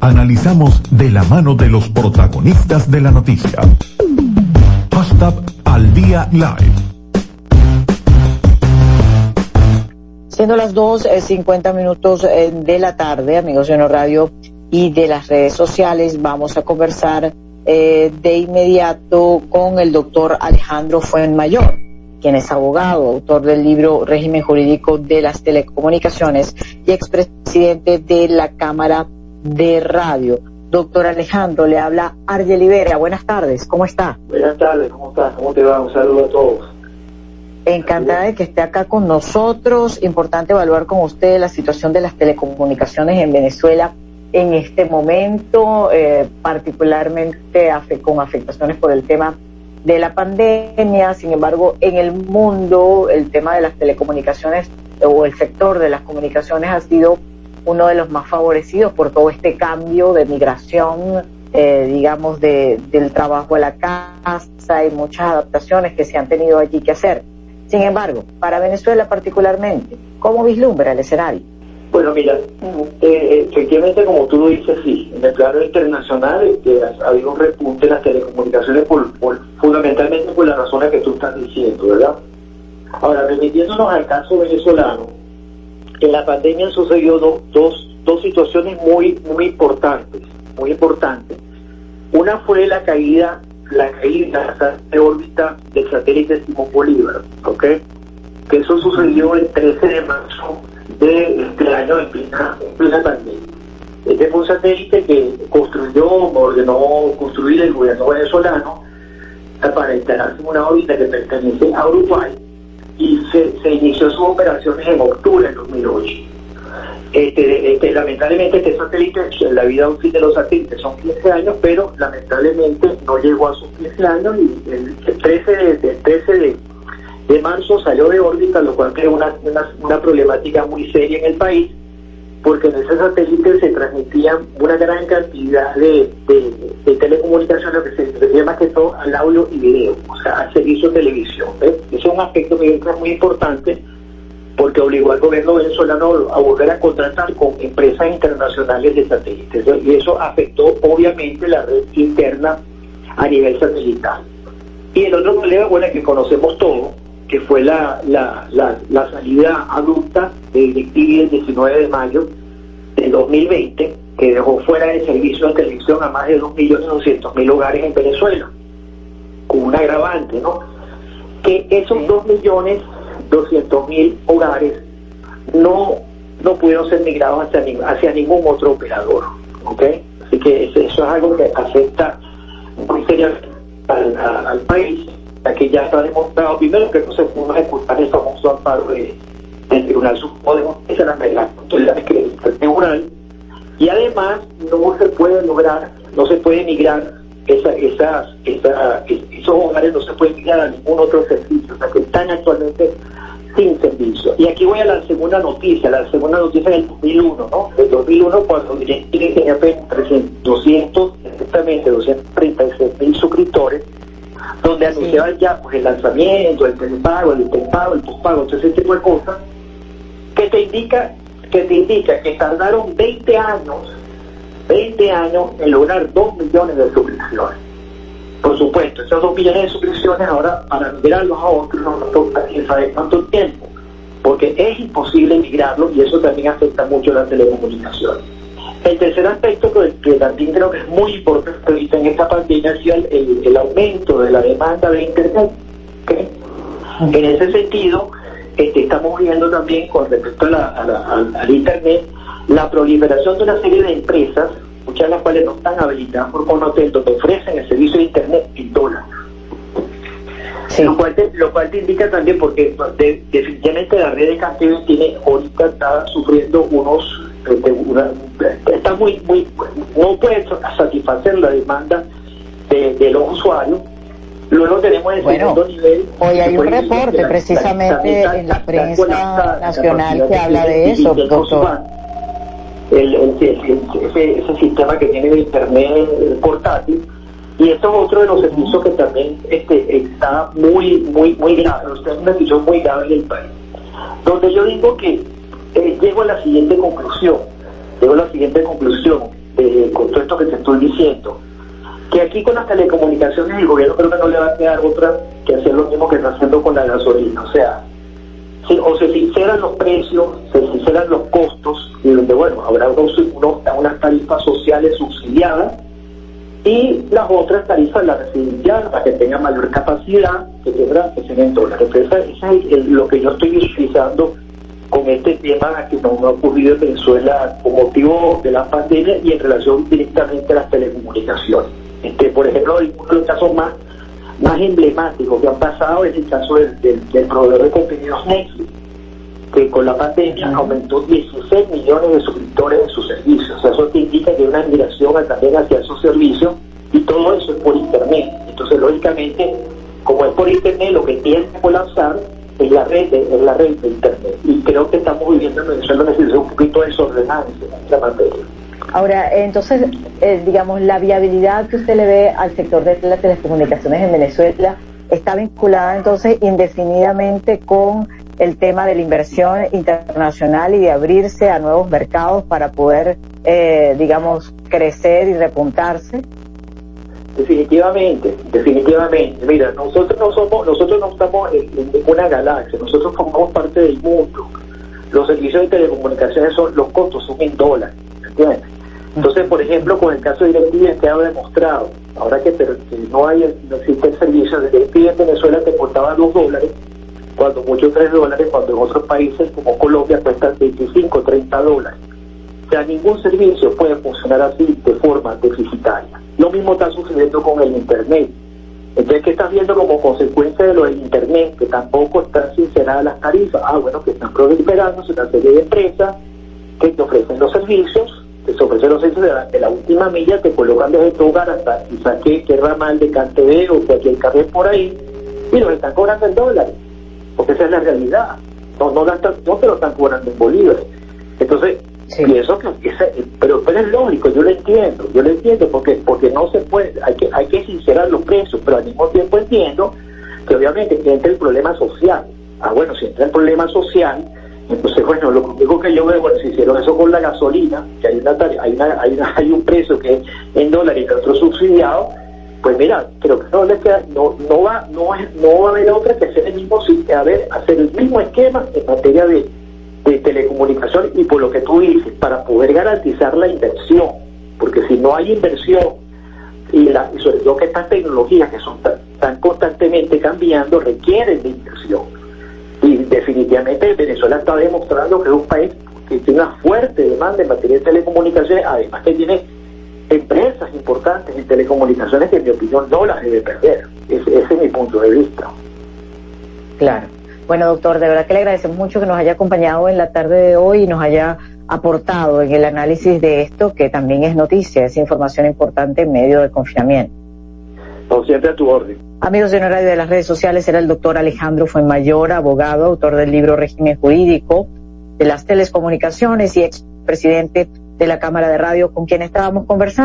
Analizamos de la mano de los protagonistas de la noticia. Hashtag al día live. Siendo las 2.50 minutos eh, de la tarde, amigos de No Radio y de las redes sociales, vamos a conversar eh, de inmediato con el doctor Alejandro Fuenmayor, quien es abogado, autor del libro Régimen Jurídico de las Telecomunicaciones y expresidente de la Cámara de Radio. Doctor Alejandro, le habla Argel Libera. Buenas tardes, ¿cómo está? Buenas tardes, ¿cómo estás? ¿Cómo te va? Un saludo a todos. Encantada de que esté acá con nosotros. Importante evaluar con usted la situación de las telecomunicaciones en Venezuela en este momento, eh, particularmente con afectaciones por el tema de la pandemia. Sin embargo, en el mundo el tema de las telecomunicaciones o el sector de las comunicaciones ha sido uno de los más favorecidos por todo este cambio de migración, eh, digamos, de, del trabajo a la casa y muchas adaptaciones que se han tenido allí que hacer. Sin embargo, para Venezuela particularmente, ¿cómo vislumbra el escenario? Bueno, mira, eh, efectivamente, como tú lo dices, sí, en el plano internacional este, ha habido un repunte en las telecomunicaciones por, fundamentalmente por las razones que tú estás diciendo, ¿verdad? Ahora, remitiéndonos al caso venezolano, en la pandemia sucedió dos, dos situaciones muy, muy importantes, muy importantes. Una fue la caída la caída de órbita del satélite Simón Bolívar, ¿ok? Que eso sucedió el 13 de marzo de este año en plena, pandemia. Este fue un satélite que construyó, ordenó construir el gobierno venezolano para instalarse en una órbita que pertenece a Uruguay y se, se inició sus operaciones en octubre del 2008. Este, este, lamentablemente este satélite, la vida útil de los satélites son 15 años, pero lamentablemente no llegó a sus 15 años y el, 13 de, 13 de, marzo salió de órbita, lo cual creó una, una, problemática muy seria en el país, porque en ese satélite se transmitían una gran cantidad de, de, telecomunicaciones que se refiere más que todo al audio y video, o sea, al servicio de televisión. Ese es un aspecto que muy importante porque obligó al gobierno venezolano a volver a contratar con empresas internacionales de satélites. Y eso afectó obviamente la red interna a nivel satelital. Y el otro problema, bueno, que conocemos todos, que fue la, la, la, salida adulta de DirecTV el 19 de mayo del 2020, que dejó fuera de servicio de televisión a más de 2.200.000 hogares en Venezuela, con un agravante, ¿no? Que esos 2 millones 200.000 hogares no, no pudieron ser migrados hacia, hacia ningún otro operador. ¿ok? Así que eso, es algo que afecta muy seriamente al, país, ya que ya está demostrado primero que no se pudo ejecutar el famoso amparo del Tribunal Supremo de Justicia, la autoridades que el tribunal, y además no se puede lograr, no se puede migrar esa, esas, esa, esos hogares no se pueden migrar a ningún otro servicio, o sea que están actualmente sin servicio. Y aquí voy a la segunda noticia, la segunda noticia del 2001, ¿no? Del 2001 cuando DirecTV tenía apenas 200, exactamente 236 mil suscriptores, donde anunciaban ya pues, el lanzamiento, el prepago, el interpago, el postpago, todo ese tipo de cosas, que te indica que te indica que tardaron 20 años 20 años en lograr 2 millones de suscripciones. Por supuesto, esos 2 millones de suscripciones ahora para migrarlos a otros no nos toca saber cuánto tiempo, porque es imposible migrarlos y eso también afecta mucho la telecomunicación. El tercer aspecto que, también creo que es muy importante en esta pandemia ha sido el, aumento de la demanda de Internet. En ese sentido, este, estamos viendo también con respecto al Internet la proliferación de una serie de empresas, muchas de las cuales no están habilitadas por Conotel, donde ofrecen el servicio de Internet en dólares. Lo, cual te, lo cual te indica también porque definitivamente la red de cable tiene ahorita está sufriendo unos este, está muy muy no puede satisfacer la demanda de, los usuarios. Luego tenemos el segundo nivel. Hoy hay un reporte precisamente en la prensa nacional que habla de eso, doctor. el, ese, ese, sistema que tiene de internet portátil y esto es otro de los servicios que también este, está muy muy muy grave usted es una situación muy grave en el país. Donde yo digo que eh, llego a la siguiente conclusión llego a la siguiente conclusión eh, con todo esto que te estoy diciendo, que aquí con las telecomunicaciones el gobierno creo que no le va a quedar otra que hacer lo mismo que está haciendo con la gasolina. O sea, si, o se sinceran los precios, se sinceran los costos, y donde, bueno, habrá unos, unas tarifas sociales subsidiadas y las otras tarifas las residenciales para que tengan mayor capacidad, que tendrán que ser en dólares. Eso es lo que yo estoy utilizando con este tema que nos ha ocurrido en Venezuela con motivo de la pandemia y en relación directamente a las telecomunicaciones. Este, por ejemplo, uno de los casos más, más emblemáticos que han pasado es el caso del, del, proveedor de contenidos Netflix, que con la pandemia aumentó 16 millones de suscriptores de sus servicios. O sea, eso te indica que hay una migración también hacia esos servicios y todo eso es por Internet. Entonces, lógicamente, como es por Internet, lo que tiene que colapsar es la red de, la red de Internet. Y creo que estamos viviendo en Venezuela un poquito desordenante en esta materia. Ahora, entonces, eh, digamos, la viabilidad que usted le ve al sector de las telecomunicaciones en Venezuela está vinculada entonces indefinidamente con el tema de la inversión internacional y de abrirse a nuevos mercados para poder, eh, digamos, crecer y repuntarse. Definitivamente, definitivamente. Mira, nosotros no somos, nosotros no estamos en, una galaxia, nosotros formamos parte del mundo. Los servicios de telecomunicaciones son, los costos son en dólares, ¿entiendes? Entonces, por ejemplo, con el caso de DirecTV que ha demostrado, ahora que, no hay no existe el servicio de DirecTV en Venezuela te costaba 2 dólares, cuando muchos 3 dólares, cuando en otros países como Colombia cuesta 25, 30 dólares. Sea, ningún servicio puede funcionar así de forma deficitaria. Lo mismo está sucediendo con el Internet. Entonces, ¿qué estás viendo como consecuencia de lo del Internet? Que tampoco están sinceradas las tarifas. Ah, bueno, que están proliferándose una serie de empresas que te ofrecen los servicios se ofrecen los servicios de la, última milla, te colocan desde tu hogar hasta quizás qué, qué ramal de Cantebé o que carril por ahí, y los están cobrando en dólares, porque esa es la realidad. No, no te lo están cobrando en bolívares. Entonces, y eso que, pero, es lógico, yo lo entiendo, yo lo entiendo, porque porque no se puede, hay que hay que sincerar los precios, pero al mismo tiempo entiendo que obviamente entra el problema social. Ah, bueno, si entra el problema social, entonces, bueno, lo único que yo veo, bueno, si hicieron eso con la gasolina, que hay una, hay una, hay, hay un precio que es en dólares y el otro subsidiado, pues mira, creo que no les queda, no, no va, no no va a haber otra que hacer el mismo, a ver, hacer el mismo esquema en materia de, de telecomunicación y por lo que tú dices, para poder garantizar la inversión, porque si no hay inversión y, la, y sobre todo que estas tecnologías que son tan constantemente cambiando requieren de inversión y definitivamente Venezuela está demostrando que es un país que tiene una fuerte demanda en materia de telecomunicaciones, además que tiene empresas importantes en telecomunicaciones que en mi opinión no las debe perder. Ese, es mi punto de vista. Claro. Bueno, doctor, de verdad que le agradecemos mucho que nos haya acompañado en la tarde de hoy y nos haya aportado en el análisis de esto, que también es noticia, es información importante en medio del confinamiento. Siempre a tu orden. Amigos de Radio de las redes sociales, era el doctor Alejandro Fuenmayor, abogado, autor del libro Régimen Jurídico de las Telecomunicaciones y expresidente de la Cámara de Radio, con quien estábamos conversando.